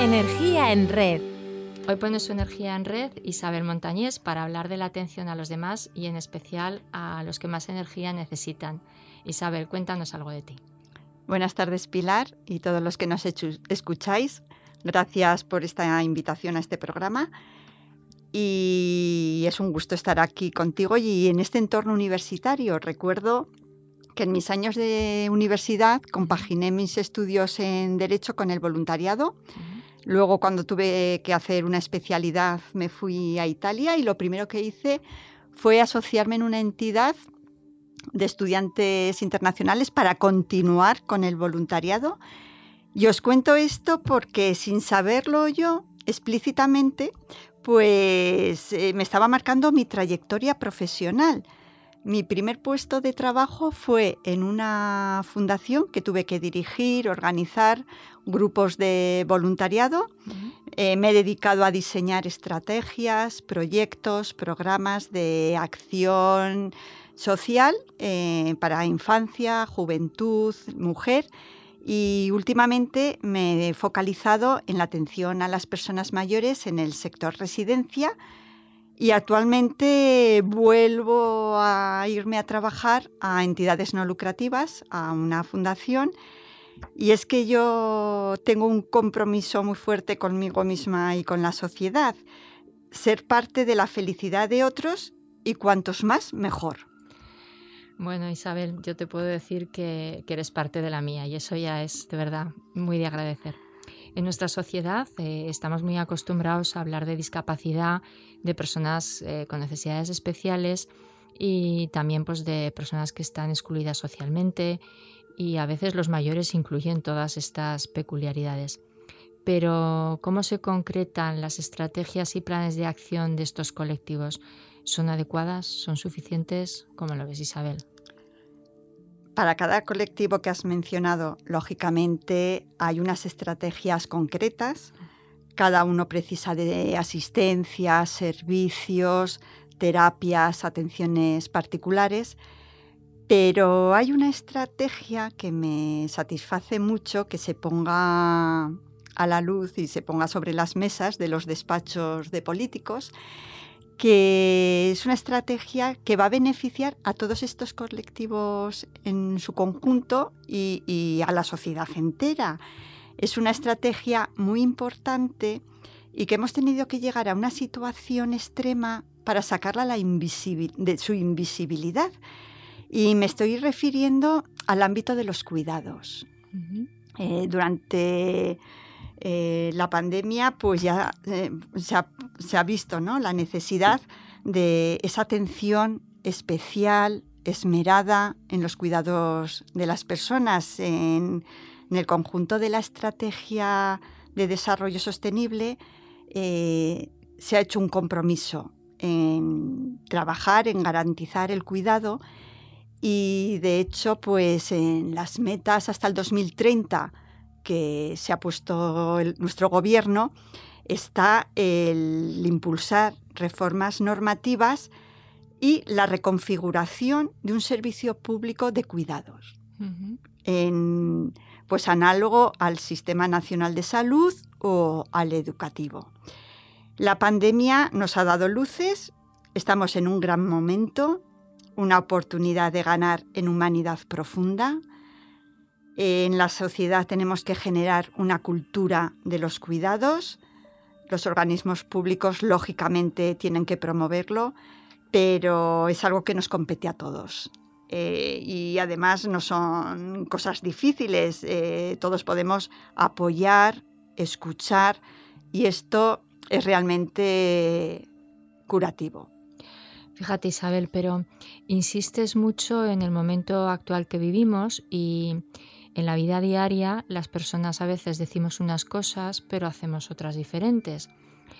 Energía en red. Hoy pone su energía en red Isabel Montañés para hablar de la atención a los demás y en especial a los que más energía necesitan. Isabel, cuéntanos algo de ti. Buenas tardes Pilar y todos los que nos escucháis. Gracias por esta invitación a este programa. Y es un gusto estar aquí contigo y en este entorno universitario. Recuerdo que en mis años de universidad compaginé mis estudios en Derecho con el voluntariado. Luego, cuando tuve que hacer una especialidad, me fui a Italia y lo primero que hice fue asociarme en una entidad de estudiantes internacionales para continuar con el voluntariado. Y os cuento esto porque sin saberlo yo explícitamente, pues eh, me estaba marcando mi trayectoria profesional. Mi primer puesto de trabajo fue en una fundación que tuve que dirigir, organizar grupos de voluntariado. Eh, me he dedicado a diseñar estrategias, proyectos, programas de acción social eh, para infancia, juventud, mujer. Y últimamente me he focalizado en la atención a las personas mayores en el sector residencia y actualmente vuelvo a irme a trabajar a entidades no lucrativas, a una fundación. Y es que yo tengo un compromiso muy fuerte conmigo misma y con la sociedad. Ser parte de la felicidad de otros y cuantos más, mejor. Bueno, Isabel, yo te puedo decir que, eres parte de la mía y eso ya es de verdad muy de agradecer. En nuestra sociedad eh, estamos muy acostumbrados a hablar de discapacidad, de personas eh, con necesidades especiales y también pues, de personas que están excluidas socialmente y a veces los mayores incluyen todas estas peculiaridades. Pero, ¿cómo se concretan las estrategias y planes de acción de estos colectivos? ¿Son adecuadas? ¿Son suficientes? ¿Cómo lo ves, Isabel? Para cada colectivo que has mencionado, lógicamente hay unas estrategias concretas. Cada uno precisa de asistencia, servicios, terapias, atenciones particulares. Pero hay una estrategia que me satisface mucho que se ponga a la luz y se ponga sobre las mesas de los despachos de políticos que es una estrategia que va a beneficiar a todos estos colectivos en su conjunto y, a la sociedad entera. Es una estrategia muy importante y que hemos tenido que llegar a una situación extrema para sacarla de su invisibilidad. Y me estoy refiriendo al ámbito de los cuidados. Eh, durante eh, la pandemia pues ya eh, se, ha, visto ¿no? la necesidad de esa atención especial, esmerada en los cuidados de las personas. En, el conjunto de la estrategia de desarrollo sostenible eh, se ha hecho un compromiso en trabajar, en garantizar el cuidado y de hecho pues en las metas hasta el 2030 que se ha puesto nuestro gobierno está el impulsar reformas normativas y la reconfiguración de un servicio público de cuidados. en, pues análogo al Sistema Nacional de Salud o al educativo. La pandemia nos ha dado luces, estamos en un gran momento, una oportunidad de ganar en humanidad profunda, en la sociedad tenemos que generar una cultura de los cuidados. Los organismos públicos, lógicamente, tienen que promoverlo, pero es algo que nos compete a todos. Eh, y además no son cosas difíciles. Eh, todos podemos apoyar, escuchar, y esto es realmente curativo. Fíjate Isabel, pero insistes mucho en el momento actual que vivimos y en la vida diaria las personas a veces decimos unas cosas pero hacemos otras diferentes.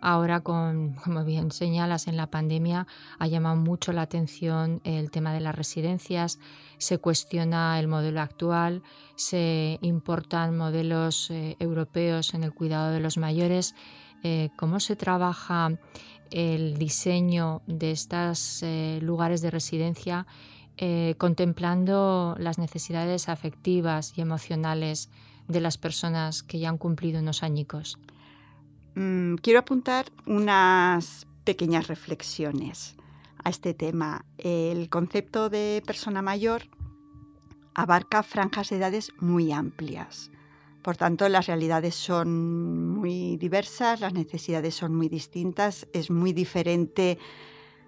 Ahora, como bien señalas, en la pandemia ha llamado mucho la atención el tema de las residencias, se cuestiona el modelo actual, se importan modelos eh, europeos en el cuidado de los mayores. Eh, ¿Cómo se trabaja el diseño de estos eh, lugares de residencia eh, contemplando las necesidades afectivas y emocionales de las personas que ya han cumplido unos añicos? mm, quiero apuntar unas pequeñas reflexiones a este tema. El concepto de persona mayor abarca franjas de edades muy amplias. Por tanto, las realidades son muy diversas, las necesidades son muy distintas, es muy diferente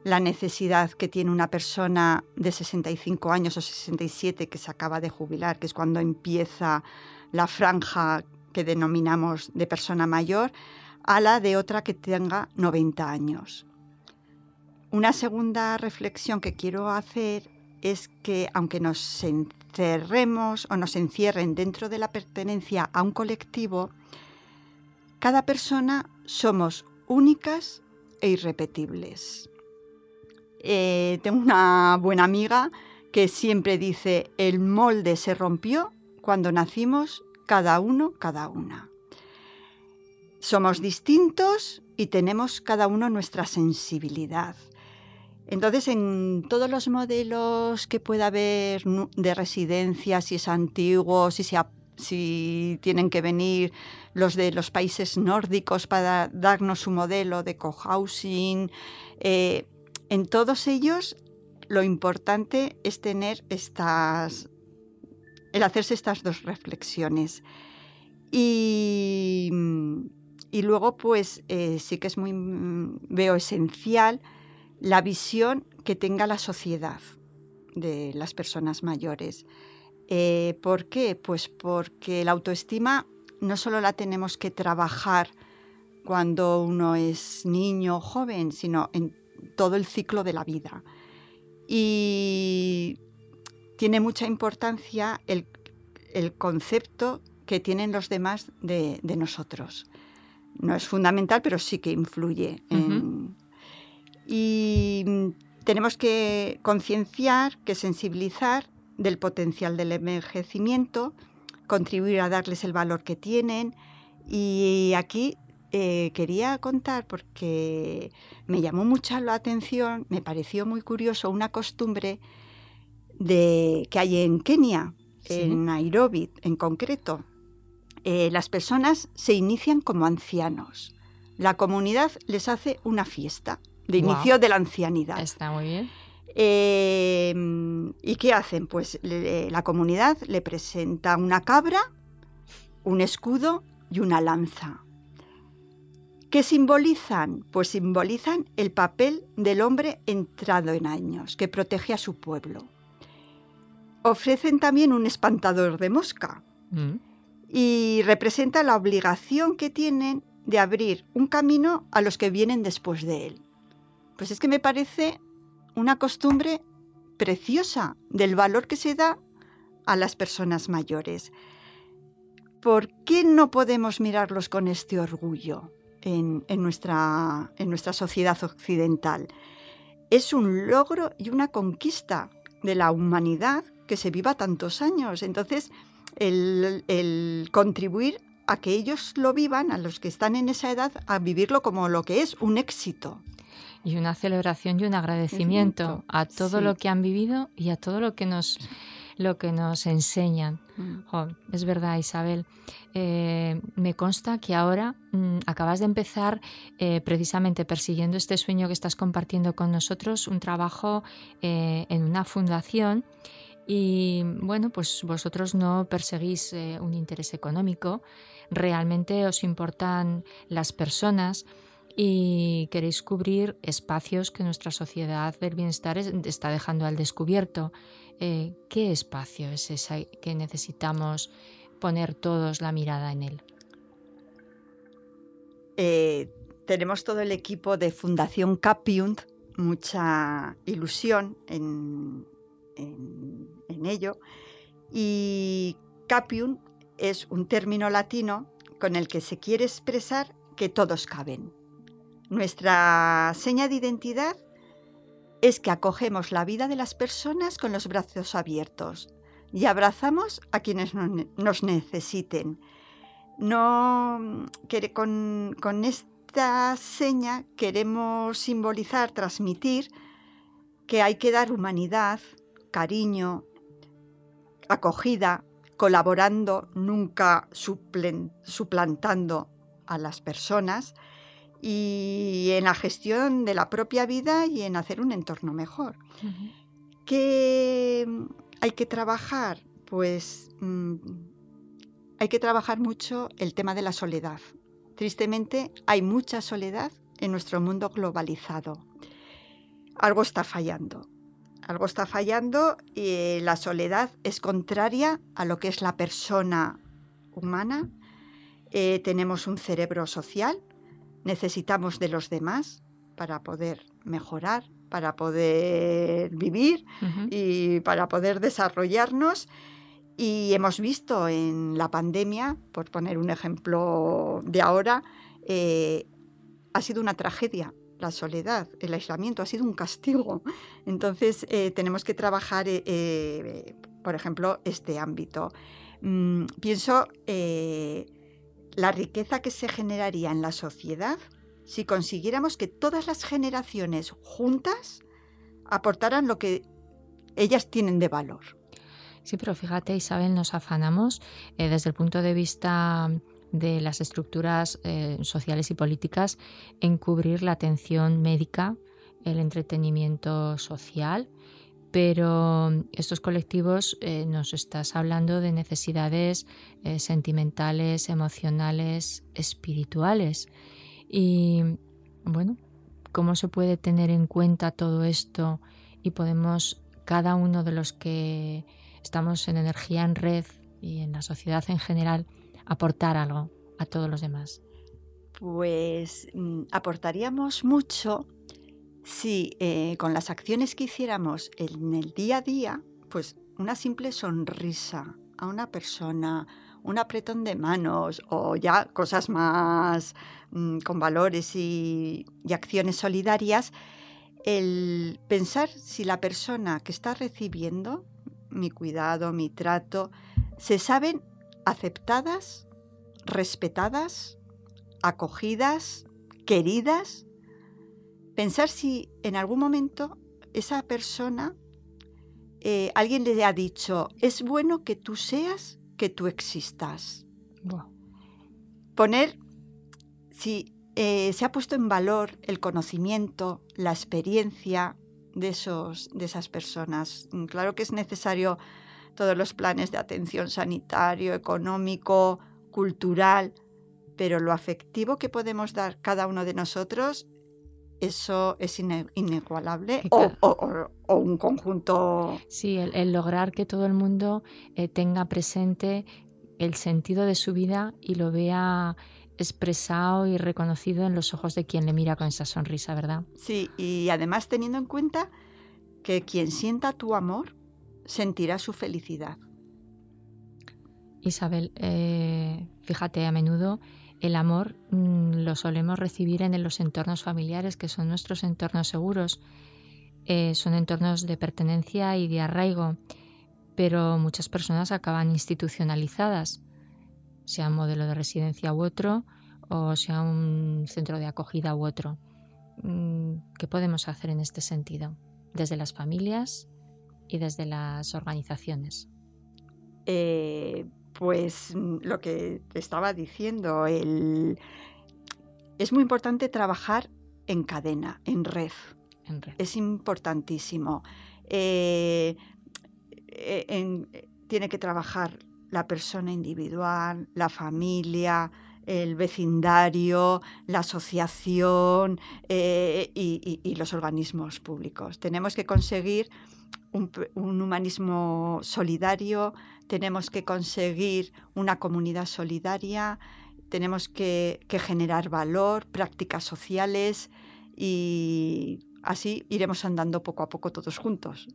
la necesidad que tiene una persona de 65 años o 67 que se acaba de jubilar, que es cuando empieza la franja que denominamos de persona mayor, a la de otra que tenga 90 años. Una segunda reflexión que quiero hacer es que aunque nos encerremos o nos encierren dentro de la pertenencia a un colectivo, cada persona somos únicas e irrepetibles. Eh, tengo una buena amiga que siempre dice, el molde se rompió cuando nacimos cada uno, cada una. Somos distintos y tenemos cada uno nuestra sensibilidad. Entonces, en todos los modelos que pueda haber de residencia, si es antiguo, si, si tienen que venir los de los países nórdicos para darnos su modelo de cohousing, eh, en todos ellos lo importante es tener estas, el hacerse estas dos reflexiones. Y, luego, pues eh, sí que es muy, veo esencial la visión que tenga la sociedad de las personas mayores. Eh, ¿Por qué? Pues porque la autoestima no solo la tenemos que trabajar cuando uno es niño o joven, sino en todo el ciclo de la vida. Y tiene mucha importancia el, concepto que tienen los demás de, nosotros. No es fundamental, pero sí que influye. y tenemos que concienciar, que sensibilizar del potencial del envejecimiento, contribuir a darles el valor que tienen. Y aquí eh, quería contar porque me llamó mucho la atención, me pareció muy curioso una costumbre de, que hay en Kenia, en Nairobi en concreto. Eh, las personas se inician como ancianos. La comunidad les hace una fiesta de inicio de la ancianidad. Está muy bien. Em, ¿Y qué hacen? Pues la comunidad le presenta una cabra, un escudo y una lanza. ¿Qué simbolizan? Pues simbolizan el papel del hombre entrado en años, que protege a su pueblo. Ofrecen también un espantador de mosca mm. y representa la obligación que tienen de abrir un camino a los que vienen después de él. Pues es que me parece una costumbre preciosa del valor que se da a las personas mayores. ¿Por qué no podemos mirarlos con este orgullo? En, nuestra, en nuestra sociedad occidental. Es un logro y una conquista de la humanidad que se viva tantos años. Entonces, el, contribuir a que ellos lo vivan, a los que están en esa edad, a vivirlo como lo que es un éxito. Y una celebración y un agradecimiento a todo lo que han vivido y a todo lo que nos lo que nos enseñan. Mm. es verdad, Isabel. Eh, me consta que ahora mm, acabas de empezar eh, precisamente persiguiendo este sueño que estás compartiendo con nosotros, un trabajo eh, en una fundación. Y bueno, pues vosotros no perseguís un interés económico, realmente os importan las personas y queréis cubrir espacios que nuestra sociedad del bienestar está dejando al descubierto. Eh, ¿qué espacio es ese que necesitamos poner todos la mirada en él? Eh, tenemos todo el equipo de Fundación Capiunt, mucha ilusión en, ello. Y Capiunt es un término latino con el que se quiere expresar que todos caben. Nuestra seña de identidad es que acogemos la vida de las personas con los brazos abiertos y abrazamos a quienes nos necesiten. No, con, con esta seña queremos simbolizar, transmitir que hay que dar humanidad, cariño, acogida, colaborando, nunca suplantando a las personas y en la gestión de la propia vida y en hacer un entorno mejor. ¿Qué hay que trabajar? Pues mm, hay que trabajar mucho el tema de la soledad. Tristemente hay mucha soledad en nuestro mundo globalizado. Algo está fallando. Algo está fallando y la soledad es contraria a lo que es la persona humana. Eh, tenemos un cerebro social, necesitamos de los demás para poder mejorar, para poder vivir y para poder desarrollarnos. Y hemos visto en la pandemia, por poner un ejemplo de ahora, eh, ha sido una tragedia. La soledad, el aislamiento ha sido un castigo. Entonces eh, tenemos que trabajar, eh, por ejemplo, este ámbito. Mm, pienso la riqueza que se generaría en la sociedad si consiguiéramos que todas las generaciones juntas aportaran lo que ellas tienen de valor. Sí, pero fíjate, Isabel, nos afanamos eh, desde el punto de vista de las estructuras eh, sociales y políticas en cubrir la atención médica, el entretenimiento social, pero estos colectivos eh, nos estás hablando de necesidades sentimentales, emocionales, espirituales. Y bueno, ¿cómo se puede tener en cuenta todo esto y podemos cada uno de los que estamos en energía en red y en la sociedad en general aportar algo a todos los demás? Pues mm, aportaríamos mucho si eh, con las acciones que hiciéramos en el día a día, pues una simple sonrisa a una persona, un apretón de manos o ya cosas más mm, con valores y, acciones solidarias, el pensar si la persona que está recibiendo mi cuidado, mi trato, se saben aceptadas, respetadas, acogidas, queridas. Pensar si en algún momento esa persona, eh, alguien le ha dicho, es bueno que tú seas que tú existas. Poner, si eh, se ha puesto en valor el conocimiento, la experiencia de, esos, de esas personas. Mm, claro que es necesario todos los planes de atención sanitario, económico, cultural, pero lo afectivo que podemos dar cada uno de nosotros, eso es inigualable o, un conjunto. Sí, el, lograr que todo el mundo eh, tenga presente el sentido de su vida y lo vea expresado y reconocido en los ojos de quien le mira con esa sonrisa, ¿verdad? Sí, y además teniendo en cuenta que quien sienta tu amor sentirá su felicidad. Isabel, eh, fíjate, a menudo el amor mm, lo solemos recibir en los entornos familiares, que son nuestros entornos seguros. Eh, son entornos de pertenencia y de arraigo, pero muchas personas acaban institucionalizadas, sea un modelo de residencia u otro, o sea un centro de acogida u otro. Mm, ¿Qué podemos hacer en este sentido? Desde las familias y desde las organizaciones. Eh, pues mm, lo que te estaba diciendo, el... es muy importante trabajar en cadena, en red. Es importantísimo. Eh, eh, tiene que trabajar la persona individual, la familia, el vecindario, la asociación eh, y, los organismos públicos. Tenemos que conseguir un, humanismo solidario, tenemos que conseguir una comunidad solidaria, tenemos que, generar valor, prácticas sociales y así iremos andando poco a poco todos juntos.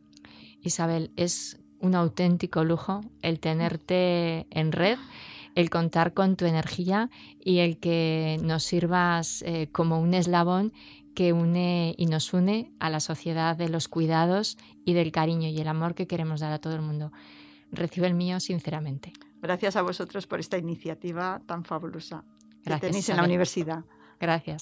Isabel, es un auténtico lujo el tenerte en red el contar con tu energía y el que nos sirvas eh, como un eslabón que une y nos une a la sociedad de los cuidados y del cariño y el amor que queremos dar a todo el mundo. Recibe el mío sinceramente. Gracias a vosotros por esta iniciativa tan fabulosa que tenéis en la universidad. Gracias.